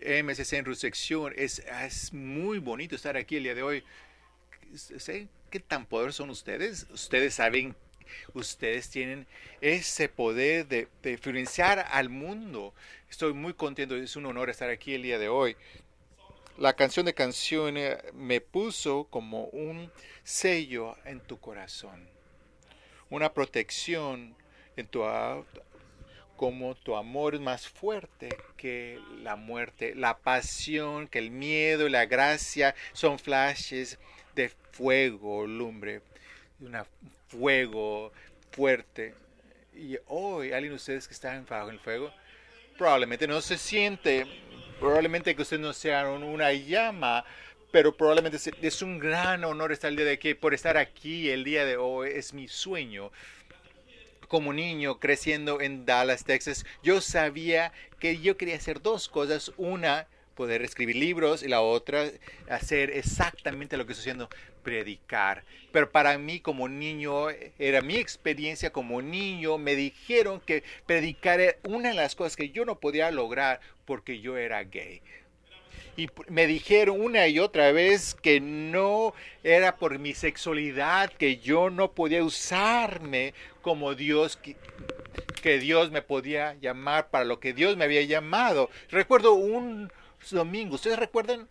MSC en Resurrección. Es, es muy bonito estar aquí el día de hoy. ¿Sé qué tan poderosos son ustedes? Ustedes saben, ustedes tienen ese poder de, de influenciar al mundo. Estoy muy contento, es un honor estar aquí el día de hoy. La canción de canciones me puso como un sello en tu corazón, una protección en tu como tu amor es más fuerte que la muerte, la pasión, que el miedo la gracia son flashes de fuego, lumbre, un fuego fuerte. Y hoy, alguien de ustedes que están bajo el fuego, probablemente no se siente, probablemente que ustedes no sean una llama, pero probablemente es un gran honor estar el día de aquí, por estar aquí el día de hoy, es mi sueño como niño creciendo en Dallas, Texas, yo sabía que yo quería hacer dos cosas. Una, poder escribir libros y la otra, hacer exactamente lo que estoy haciendo, predicar. Pero para mí como niño, era mi experiencia como niño, me dijeron que predicar era una de las cosas que yo no podía lograr porque yo era gay y me dijeron una y otra vez que no era por mi sexualidad, que yo no podía usarme como Dios, que, Dios me podía llamar para lo que Dios me había llamado. Recuerdo un domingo, ¿ustedes recuerdan?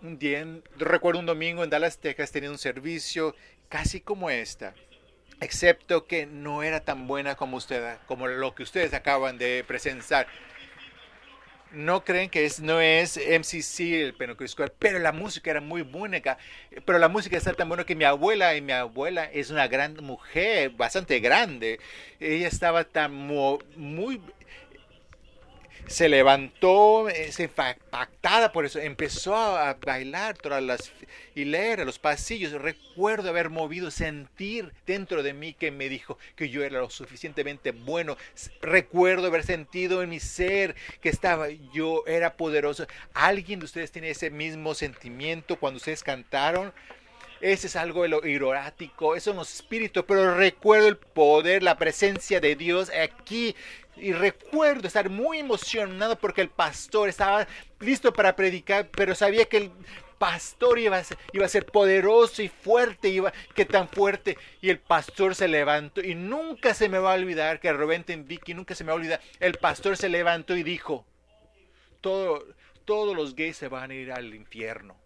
Un día, recuerdo un domingo en Dallas, Texas, tenía un servicio casi como esta excepto que no era tan buena como usted, como lo que ustedes acaban de presenciar no creen que es, no es MCC, el Penocris Square, pero la música era muy buena. Pero la música está tan buena que mi abuela, y mi abuela es una gran mujer, bastante grande. Ella estaba tan muy se levantó, eh, se impactada por eso, empezó a bailar todas las hileras, los pasillos. Recuerdo haber movido, sentir dentro de mí que me dijo que yo era lo suficientemente bueno. Recuerdo haber sentido en mi ser que estaba, yo era poderoso. ¿Alguien de ustedes tiene ese mismo sentimiento cuando ustedes cantaron? Ese es algo de lo irótico, eso no es espíritu, pero recuerdo el poder, la presencia de Dios aquí y recuerdo estar muy emocionado porque el pastor estaba listo para predicar, pero sabía que el pastor iba a ser, iba a ser poderoso y fuerte, iba, que tan fuerte. Y el pastor se levantó y nunca se me va a olvidar que Rubén Vicky, nunca se me va a olvidar. El pastor se levantó y dijo, Todo, todos los gays se van a ir al infierno.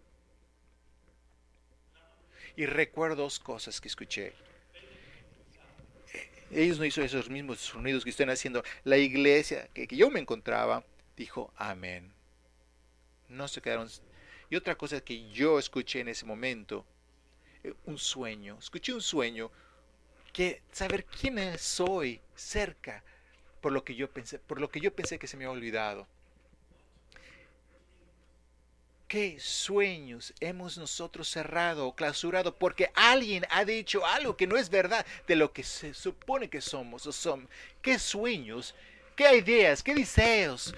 Y recuerdo dos cosas que escuché ellos no hizo esos mismos sonidos que están haciendo. La iglesia que, yo me encontraba dijo amén. No se quedaron. Y otra cosa que yo escuché en ese momento, eh, un sueño. Escuché un sueño que saber quién soy cerca por lo que yo pensé, por lo que yo pensé que se me había olvidado. ¿Qué sueños hemos nosotros cerrado o clausurado porque alguien ha dicho algo que no es verdad de lo que se supone que somos o son? ¿Qué sueños? ¿Qué ideas? ¿Qué deseos?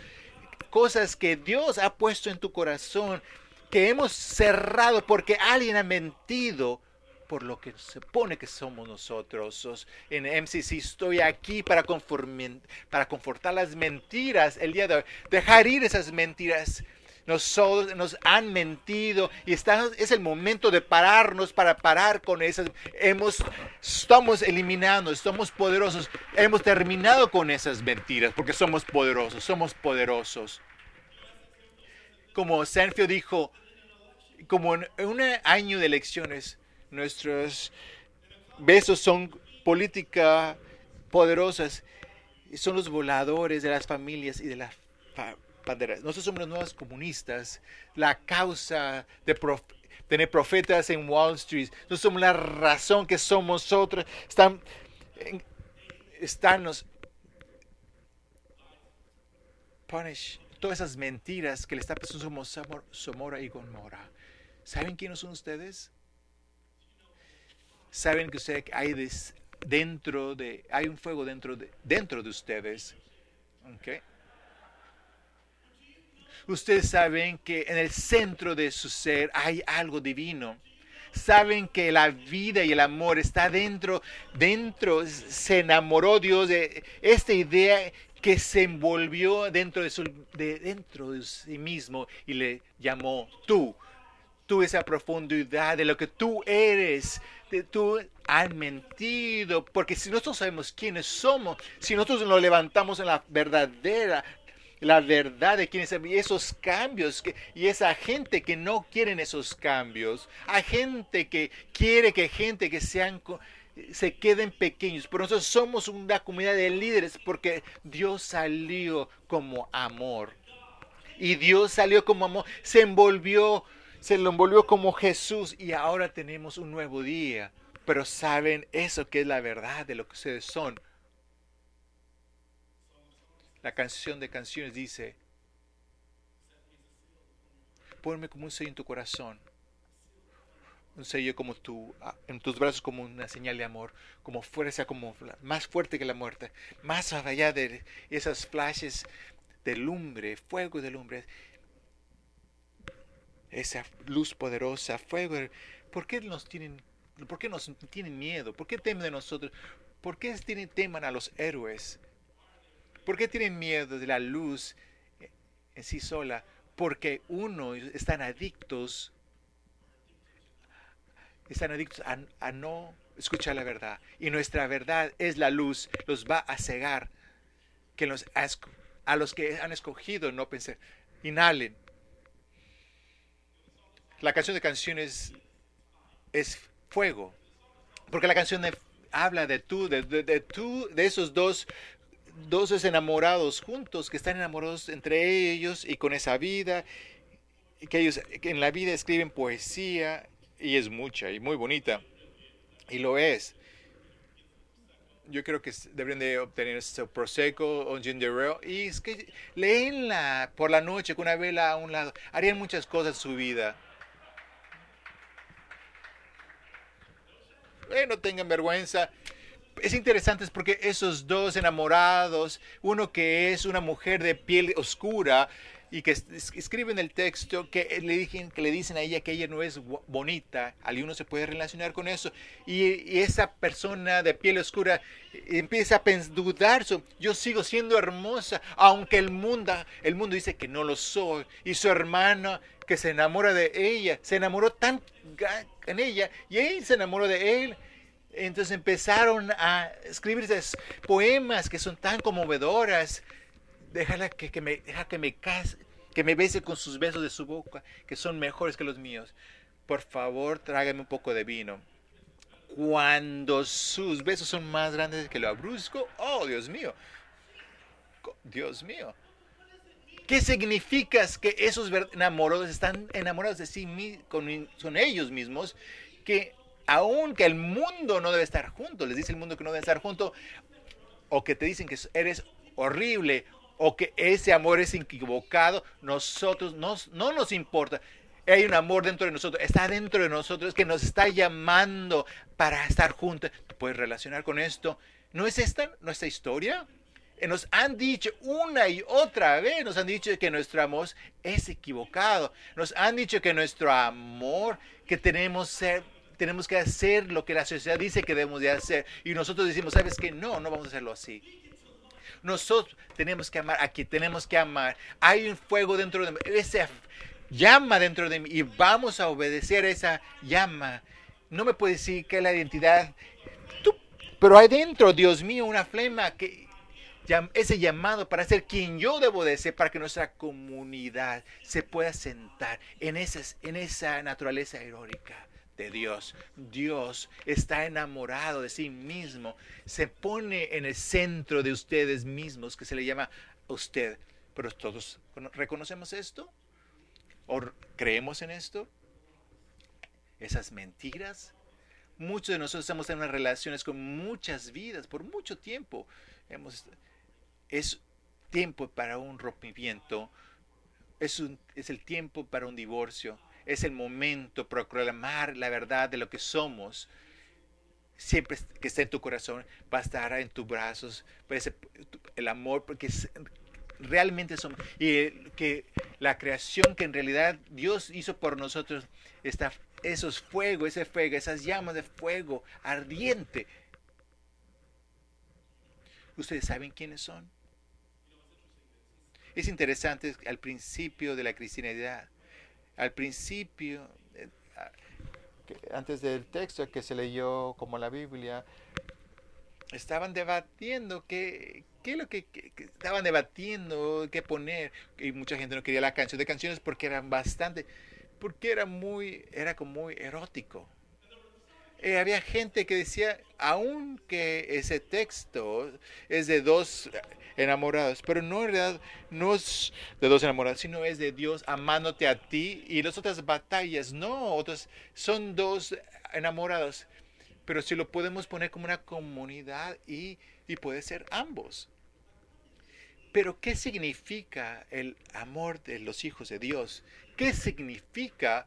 Cosas que Dios ha puesto en tu corazón que hemos cerrado porque alguien ha mentido por lo que se supone que somos nosotros. En MCC estoy aquí para, para confortar las mentiras el día de hoy, dejar ir esas mentiras nos, nos han mentido y es el momento de pararnos para parar con esas. Hemos, estamos eliminando, somos poderosos. Hemos terminado con esas mentiras porque somos poderosos, somos poderosos. Como Sanfio dijo, como en un año de elecciones, nuestros besos son política poderosas, son los voladores de las familias y de la nosotros somos los nuevos comunistas, la causa de tener profetas en Wall Street. Nosotros somos la razón que somos nosotros. Están, están los punish todas esas mentiras que le está pasando somos Somora y Gomorra. ¿Saben quiénes son ustedes? ¿Saben que usted hay dentro de hay un fuego dentro de dentro de ustedes? Okay. Ustedes saben que en el centro de su ser hay algo divino. saben que la vida y el amor está dentro, dentro, se enamoró Dios de esta idea que se envolvió dentro de, su, de, dentro de sí mismo y le llamó tú. Tú esa profundidad de lo que tú eres, de tú has mentido, porque si nosotros sabemos quiénes somos, si nosotros nos levantamos en la verdadera la verdad de quienes esos cambios y esa gente que no quieren esos cambios, hay gente que quiere que gente que sean se queden pequeños, pero nosotros somos una comunidad de líderes porque Dios salió como amor. Y Dios salió como amor, se envolvió, se lo envolvió como Jesús y ahora tenemos un nuevo día. Pero saben eso que es la verdad de lo que ustedes son la canción de canciones dice, ponme como un sello en tu corazón, un sello como tu, en tus brazos como una señal de amor, como fuerza, como más fuerte que la muerte, más allá de esas flashes de lumbre, fuego de lumbre, esa luz poderosa, fuego. ¿Por qué nos tienen, por qué nos tienen miedo? ¿Por qué temen de nosotros? ¿Por qué tienen, teman a los héroes? ¿Por qué tienen miedo de la luz en sí sola? Porque uno están adictos, están adictos a, no escuchar la verdad. Y nuestra verdad es la luz, los va a cegar. Que los, a los que han escogido no pensar, inhalen. La canción de canciones es fuego. Porque la canción habla de tú, de, de, tú, de esos dos dos enamorados juntos, que están enamorados entre ellos y con esa vida, que ellos en la vida escriben poesía y es mucha y muy bonita, y lo es. Yo creo que deberían de obtener este Prosecco o Ginger Ale y es que leenla por la noche con una vela a un lado. Harían muchas cosas en su vida. Eh, no tengan vergüenza es interesante porque esos dos enamorados, uno que es una mujer de piel oscura y que escriben el texto que le, dicen, que le dicen a ella que ella no es bonita, alguno se puede relacionar con eso, y, esa persona de piel oscura empieza a dudar, yo sigo siendo hermosa, aunque el mundo, el mundo dice que no lo soy, y su hermana que se enamora de ella, se enamoró tan en ella, y él se enamoró de él, entonces empezaron a escribir esos poemas que son tan conmovedoras. Déjala que, que me, deja que me case, que me bese con sus besos de su boca, que son mejores que los míos. Por favor, trágame un poco de vino. Cuando sus besos son más grandes que lo abrusco, oh Dios mío, Dios mío. ¿Qué significa que esos enamorados están enamorados de sí mismos, con ellos mismos? Que aunque el mundo no debe estar junto, les dice el mundo que no debe estar junto, o que te dicen que eres horrible, o que ese amor es equivocado, nosotros no, no nos importa. Hay un amor dentro de nosotros, está dentro de nosotros, que nos está llamando para estar juntos. ¿Te puedes relacionar con esto? ¿No es esta nuestra historia? Eh, nos han dicho una y otra vez, nos han dicho que nuestro amor es equivocado. Nos han dicho que nuestro amor, que tenemos ser tenemos que hacer lo que la sociedad dice que debemos de hacer. Y nosotros decimos, ¿sabes qué? No, no vamos a hacerlo así. Nosotros tenemos que amar, aquí tenemos que amar. Hay un fuego dentro de mí, esa llama dentro de mí y vamos a obedecer a esa llama. No me puede decir que la identidad, pero hay dentro, Dios mío, una flema que ese llamado para ser quien yo debo de ser, para que nuestra comunidad se pueda sentar en, esas, en esa naturaleza heroica Dios. Dios está enamorado de sí mismo, se pone en el centro de ustedes mismos, que se le llama usted. Pero todos reconocemos esto o creemos en esto. Esas mentiras. Muchos de nosotros estamos en unas relaciones con muchas vidas por mucho tiempo. Es tiempo para un rompimiento. Es, un, es el tiempo para un divorcio es el momento proclamar la verdad de lo que somos. Siempre que esté en tu corazón, va a estar en tus brazos, el amor, porque realmente somos, y que la creación que en realidad Dios hizo por nosotros está esos fuegos, ese fuego, esas llamas de fuego ardiente. ¿Ustedes saben quiénes son? Es interesante al principio de la cristianidad, al principio, eh, antes del texto que se leyó como la Biblia, estaban debatiendo qué, qué es lo que, estaban debatiendo, qué poner. Y mucha gente no quería la canción de canciones porque eran bastante, porque era muy, era como muy erótico. Eh, había gente que decía, aunque ese texto es de dos enamorados, pero no en realidad no es de dos enamorados, sino es de Dios amándote a ti y las otras batallas, no, otras son dos enamorados, pero si lo podemos poner como una comunidad y, y puede ser ambos. Pero ¿qué significa el amor de los hijos de Dios? ¿Qué significa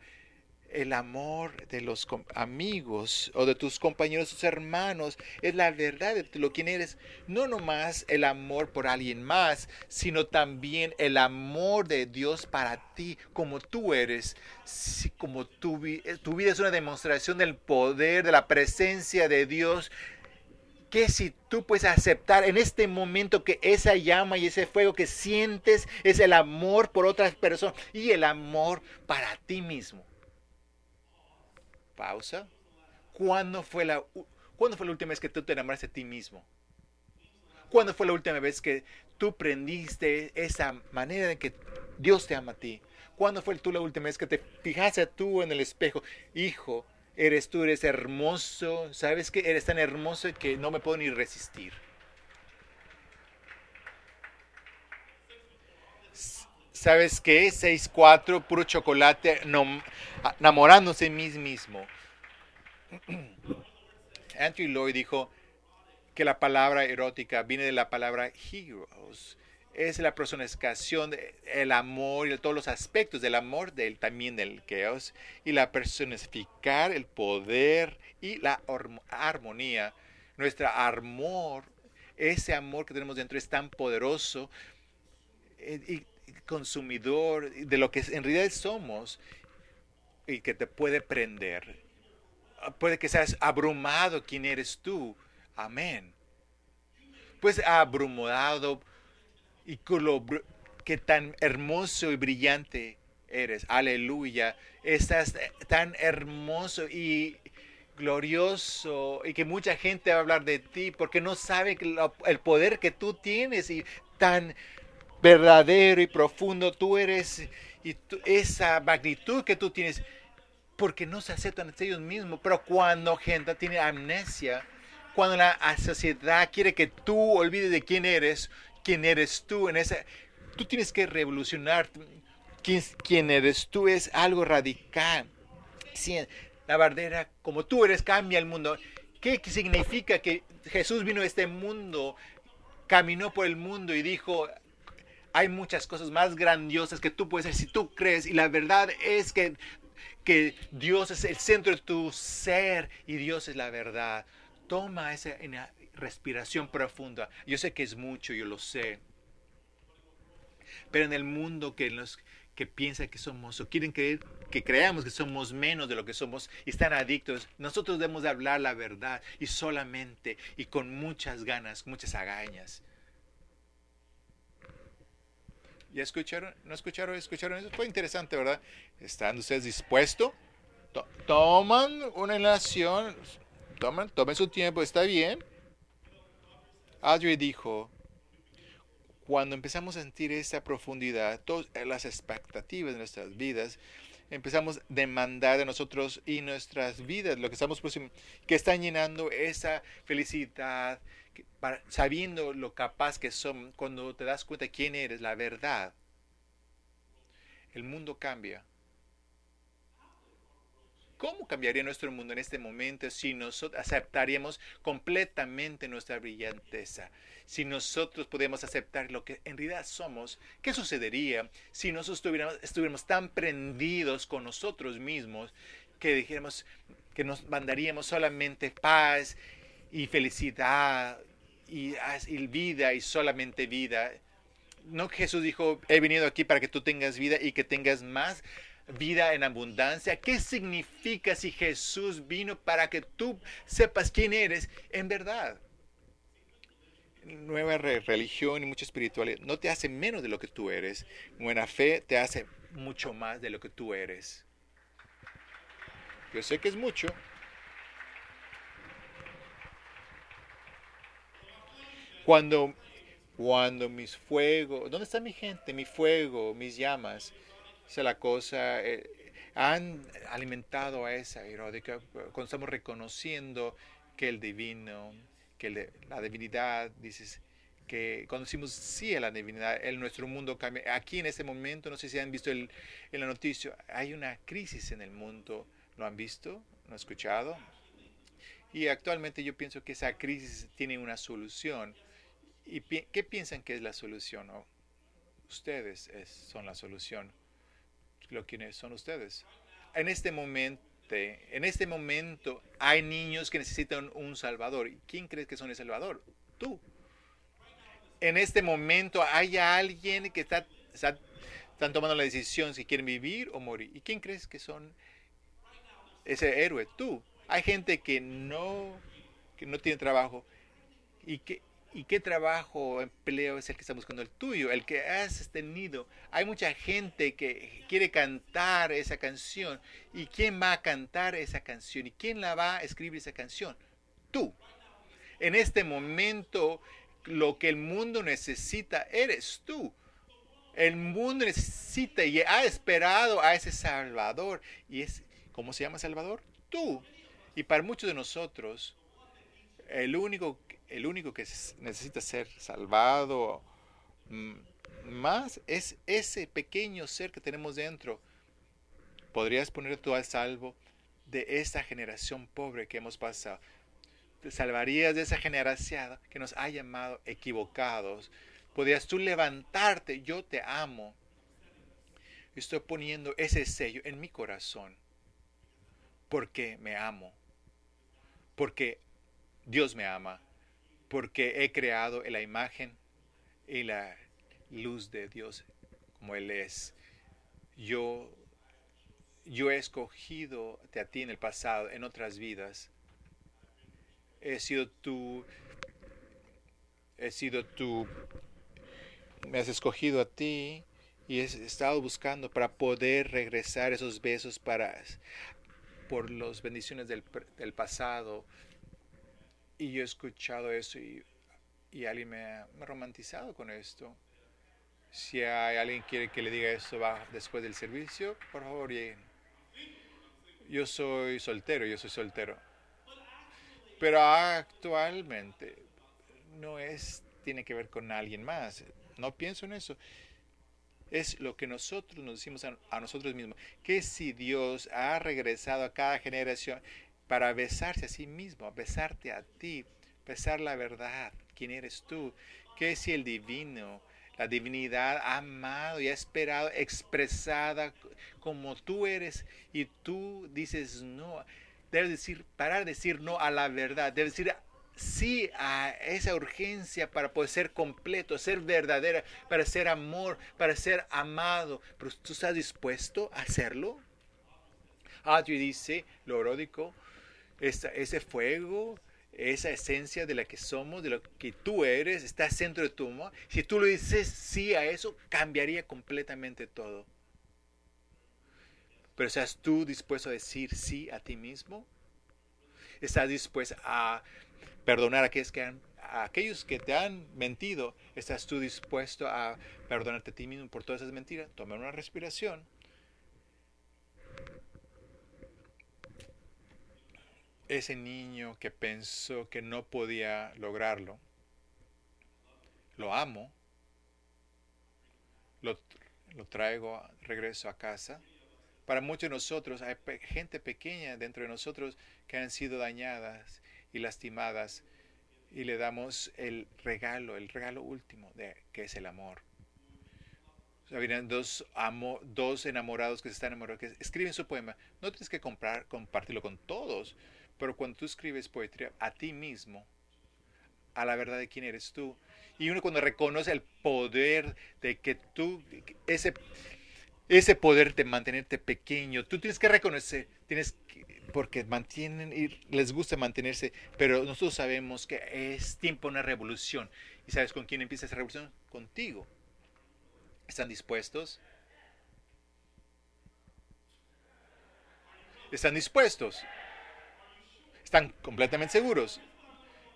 el amor de los amigos o de tus compañeros, tus hermanos, es la verdad de lo quien eres. No nomás el amor por alguien más, sino también el amor de Dios para ti, como tú eres. Como tu, tu vida es una demostración del poder, de la presencia de Dios. Que si tú puedes aceptar en este momento que esa llama y ese fuego que sientes es el amor por otras personas y el amor para ti mismo pausa. ¿Cuándo fue la, ¿cuándo fue la última vez que tú te enamoraste de ti mismo? ¿Cuándo fue la última vez que tú prendiste esa manera en que Dios te ama a ti? ¿Cuándo fue tú la última vez que te fijaste tú en el espejo? Hijo, eres tú, eres hermoso. ¿Sabes que eres tan hermoso que no me puedo ni resistir? ¿Sabes qué? 6-4, puro chocolate, no, enamorándose de mí mismo. Andrew Lloyd dijo que la palabra erótica viene de la palabra heroes. Es la personificación del amor y de todos los aspectos del amor, del, también del chaos, y la personificar el poder y la armonía. Nuestra amor, ese amor que tenemos dentro es tan poderoso eh, y consumidor de lo que en realidad somos y que te puede prender. Puede que seas abrumado quién eres tú. Amén. Pues abrumado y que tan hermoso y brillante eres. Aleluya. Estás tan hermoso y glorioso y que mucha gente va a hablar de ti porque no sabe el poder que tú tienes y tan verdadero y profundo tú eres y esa magnitud que tú tienes, porque no se aceptan ellos mismos. Pero cuando gente tiene amnesia, cuando la sociedad quiere que tú olvides de quién eres, quién eres tú, en esa, tú tienes que revolucionar quién, quién eres tú, es algo radical. Si la verdadera, como tú eres, cambia el mundo. ¿Qué significa que Jesús vino a este mundo, caminó por el mundo y dijo, hay muchas cosas más grandiosas que tú puedes hacer si tú crees. Y la verdad es que, que Dios es el centro de tu ser y Dios es la verdad. Toma esa respiración profunda. Yo sé que es mucho, yo lo sé. Pero en el mundo que, los, que piensa que somos o quieren creer que creamos que somos menos de lo que somos y están adictos, nosotros debemos de hablar la verdad y solamente y con muchas ganas, muchas agañas. ¿Ya escucharon? ¿No escucharon? ¿Escucharon eso? Fue interesante, ¿verdad? ¿Están ustedes dispuestos? toman una inhalación, toman, tomen su tiempo, está bien. Audrey dijo, cuando empezamos a sentir esa profundidad, todas las expectativas de nuestras vidas, empezamos a demandar de nosotros y nuestras vidas, lo que estamos que están llenando esa felicidad, sabiendo lo capaz que son, cuando te das cuenta quién eres, la verdad, el mundo cambia. ¿Cómo cambiaría nuestro mundo en este momento si nosotros aceptaríamos completamente nuestra brillanteza? Si nosotros podemos aceptar lo que en realidad somos, ¿qué sucedería si nosotros estuviéramos, estuviéramos tan prendidos con nosotros mismos que dijéramos que nos mandaríamos solamente paz y felicidad y, vida y solamente vida. No Jesús dijo, he venido aquí para que tú tengas vida y que tengas más vida en abundancia. ¿Qué significa si Jesús vino para que tú sepas quién eres en verdad? Nueva religión y mucha espiritualidad no te hace menos de lo que tú eres. Buena fe te hace mucho más de lo que tú eres. Yo sé que es mucho. Cuando, cuando mis fuegos, ¿dónde está mi gente? Mi fuego, mis llamas. Es la cosa. Eh, han alimentado a esa erótica cuando estamos reconociendo que el divino, que la divinidad, dices, que cuando decimos sí a la divinidad, el, nuestro mundo cambia. Aquí en este momento, no sé si han visto el, en la noticia, hay una crisis en el mundo. ¿Lo han visto? ¿Lo han escuchado? Y actualmente yo pienso que esa crisis tiene una solución. ¿Y qué piensan que es la solución? ustedes son la solución. Lo quienes son ustedes. En este momento, en este momento hay niños que necesitan un salvador. ¿Quién crees que son el salvador? Tú. En este momento hay alguien que está, están tomando la decisión si quieren vivir o morir. ¿Y quién crees que son ese héroe? Tú. Hay gente que no, que no tiene trabajo y que ¿Y qué trabajo o empleo es el que está buscando el tuyo, el que has tenido? Hay mucha gente que quiere cantar esa canción. ¿Y quién va a cantar esa canción? ¿Y quién la va a escribir esa canción? Tú. En este momento, lo que el mundo necesita eres tú. El mundo necesita y ha esperado a ese Salvador. ¿Y es, cómo se llama Salvador? Tú. Y para muchos de nosotros, el único el único que necesita ser salvado mm, más es ese pequeño ser que tenemos dentro. ¿Podrías poner tú al salvo de esta generación pobre que hemos pasado? ¿Te salvarías de esa generación que nos ha llamado equivocados? ¿Podrías tú levantarte? Yo te amo. Estoy poniendo ese sello en mi corazón porque me amo. Porque Dios me ama porque he creado la imagen y la luz de Dios como Él es. Yo, yo he escogido a ti en el pasado, en otras vidas. He sido tú, he sido tú, me has escogido a ti y he estado buscando para poder regresar esos besos para por las bendiciones del, del pasado, y yo he escuchado eso y, y alguien me ha, romantizado con esto. Si hay alguien quiere que le diga eso va después del servicio, por favor lleguen. Yo soy soltero, yo soy soltero. Pero actualmente no es, tiene que ver con alguien más. No pienso en eso. Es lo que nosotros nos decimos a nosotros mismos. Que si Dios ha regresado a cada generación, para besarse a sí mismo, besarte a ti, besar la verdad, quién eres tú, qué es el divino, la divinidad amado y ha esperado, expresada como tú eres, y tú dices no. Debes decir, parar de decir no a la verdad, debes decir sí a esa urgencia para poder ser completo, ser verdadera, para ser amor, para ser amado. Pero tú estás dispuesto a hacerlo. Adri dice, lo oródico, ese fuego, esa esencia de la que somos, de lo que tú eres, está dentro de tu amor. Si tú le dices sí a eso, cambiaría completamente todo. Pero ¿estás tú dispuesto a decir sí a ti mismo? ¿Estás dispuesto a perdonar a aquellos que, han, a aquellos que te han mentido? ¿Estás tú dispuesto a perdonarte a ti mismo por todas esas mentiras? Toma una respiración. Ese niño que pensó que no podía lograrlo, lo amo, lo, traigo, regreso a casa. Para muchos de nosotros hay gente pequeña dentro de nosotros que han sido dañadas y lastimadas y le damos el regalo, el regalo último de que es el amor. O dos, dos enamorados que se están enamorados, que escriben su poema. No tienes que comprar, compartirlo con todos, pero cuando tú escribes poesía a ti mismo, a la verdad de quién eres tú, y uno cuando reconoce el poder de que tú, ese, ese poder de mantenerte pequeño. Tú tienes que reconocer, tienes que, porque mantienen y les gusta mantenerse, pero nosotros sabemos que es tiempo de una revolución. ¿Y sabes con quién empieza esa revolución? Contigo. ¿Están dispuestos? ¿Están dispuestos? ¿Están completamente seguros?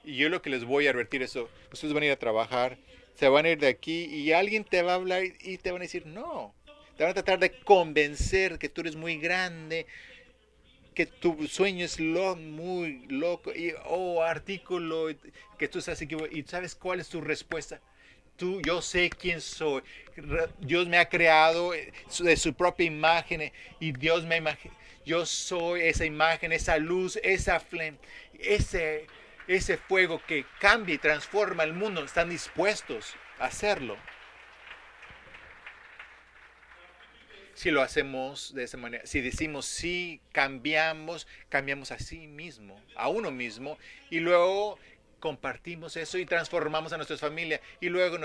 Y yo lo que les voy a advertir es ustedes van a ir a trabajar, se van a ir de aquí y alguien te va a hablar y te van a decir, no, te van a tratar de convencer que tú eres muy grande, que tu sueño es lo, muy loco, y, oh, artículo, que tú estás equivocado, y sabes cuál es tu respuesta. Tú, yo sé quién soy. Dios me ha creado eh, de su propia imagen y Dios me imagina. Yo soy esa imagen, esa luz, esa flame, ese, ese fuego que cambia y transforma el mundo. Están dispuestos a hacerlo. si lo hacemos de esa manera, si decimos sí, cambiamos, cambiamos a sí mismo, a uno mismo, y luego compartimos eso y transformamos a nuestra familia, y luego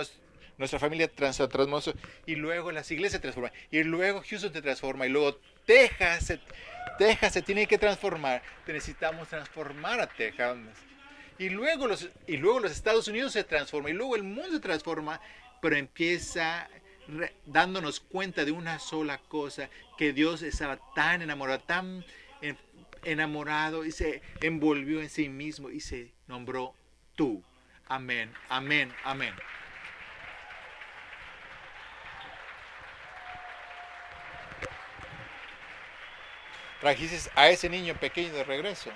nuestra familia transforma, y luego las iglesias se transforman, y luego Houston se transforma, y luego Texas se, Texas se tiene que transformar. Necesitamos transformar a Texas. Y luego, los, y luego los Estados Unidos se transforman, y luego el mundo se transforma, pero empieza dándonos cuenta de una sola cosa, que Dios estaba tan enamorado, tan enamorado y se envolvió en sí mismo y se nombró tú. Amén, amén, amén. Trajiste a ese niño pequeño de regreso.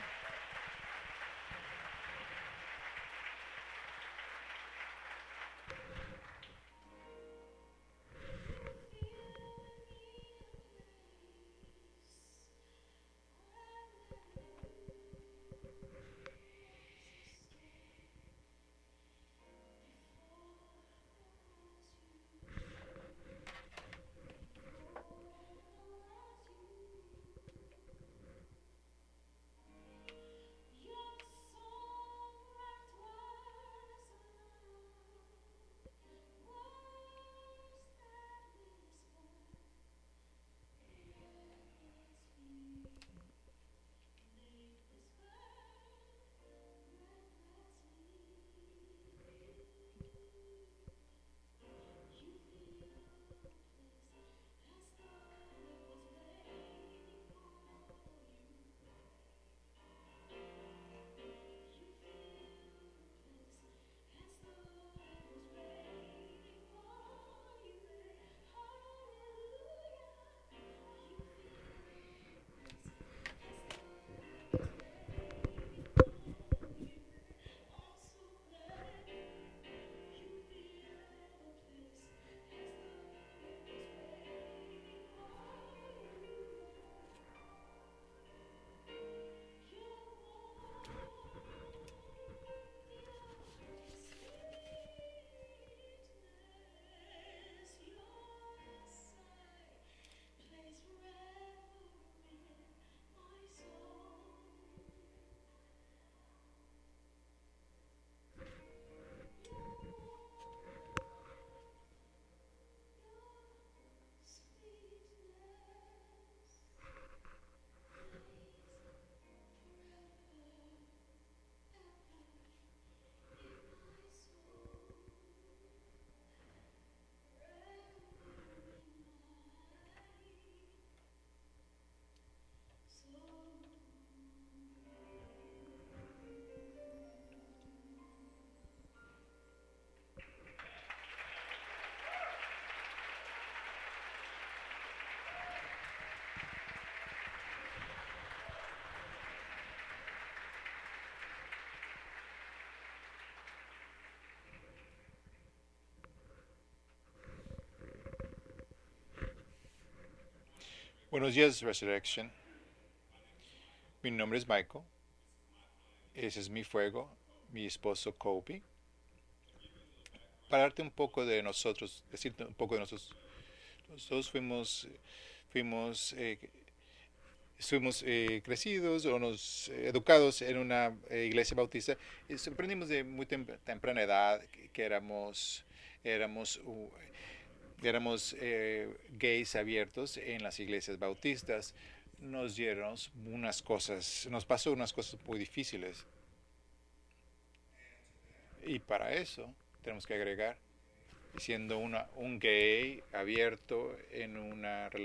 Buenos días, Resurrection. Mi nombre es Michael. Ese es mi fuego, mi esposo Kobe. Para darte un poco de nosotros, decirte un poco de nosotros. Nosotros fuimos, fuimos, eh, fuimos eh, crecidos o nos eh, educados en una iglesia bautista. Y aprendimos de muy temprana edad que, éramos, éramos éramos eh, gays abiertos en las iglesias bautistas, nos dieron unas cosas, nos pasó unas cosas muy difíciles. Y para eso tenemos que agregar, siendo una, un gay abierto en una relación